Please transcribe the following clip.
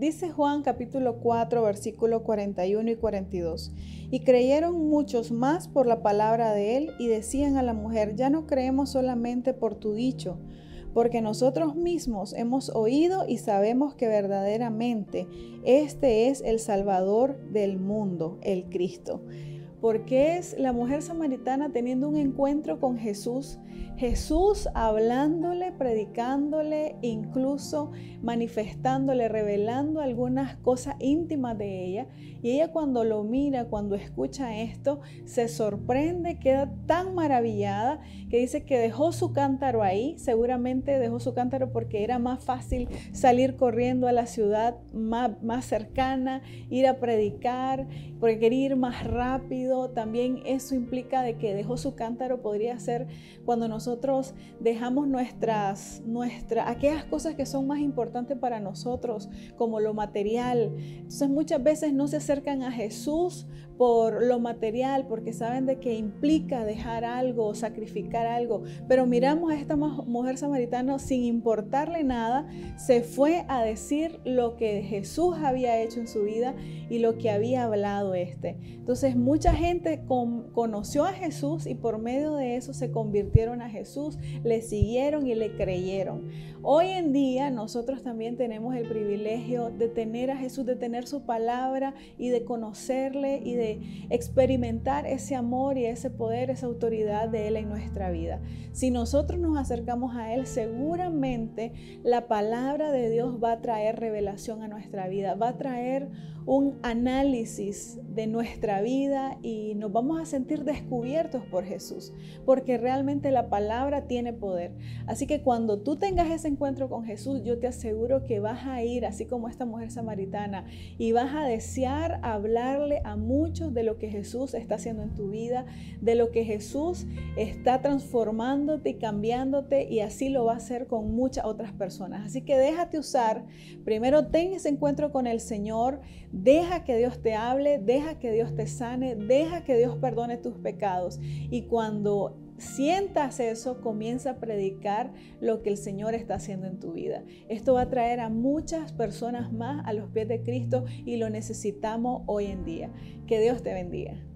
dice Juan capítulo 4, versículo 41 y 42. Y creyeron muchos más por la palabra de él y decían a la mujer, ya no creemos solamente por tu dicho, porque nosotros mismos hemos oído y sabemos que verdaderamente este es el Salvador del mundo, el Cristo porque es la mujer samaritana teniendo un encuentro con Jesús, Jesús hablándole, predicándole, incluso manifestándole, revelando algunas cosas íntimas de ella. Y ella cuando lo mira, cuando escucha esto, se sorprende, queda tan maravillada que dice que dejó su cántaro ahí, seguramente dejó su cántaro porque era más fácil salir corriendo a la ciudad más, cercana, ir a predicar, porque quería ir más rápido también eso implica de que dejó su cántaro, podría ser cuando nosotros dejamos nuestras, nuestras, aquellas cosas que son más importantes para nosotros, como lo material. Entonces muchas veces no se acercan a Jesús por lo material, porque saben de que implica dejar algo, sacrificar algo. Pero miramos a esta mujer samaritana sin importarle nada, se fue a decir lo que Jesús había hecho en su vida y lo que había hablado este. Entonces mucha gente conoció a Jesús y por medio de eso se convirtieron a Jesús, le siguieron y le creyeron. Hoy en día nosotros también tenemos el privilegio de tener a Jesús, de tener su palabra y de conocerle y de experimentar ese amor y ese poder, esa autoridad de Él en nuestra vida. Si nosotros nos acercamos a Él, seguramente la palabra de Dios va a traer revelación a nuestra vida, va a traer un análisis de nuestra vida y nos vamos a sentir descubiertos por Jesús, porque realmente la palabra tiene poder. Así que cuando tú tengas ese encuentro con Jesús, yo te aseguro que vas a ir, así como esta mujer samaritana, y vas a desear hablarle a muchos de lo que Jesús está haciendo en tu vida, de lo que Jesús está transformándote y cambiándote, y así lo va a hacer con muchas otras personas. Así que déjate usar, primero ten ese encuentro con el Señor, Deja que Dios te hable, deja que Dios te sane, deja que Dios perdone tus pecados. Y cuando sientas eso, comienza a predicar lo que el Señor está haciendo en tu vida. Esto va a traer a muchas personas más a los pies de Cristo y lo necesitamos hoy en día. Que Dios te bendiga.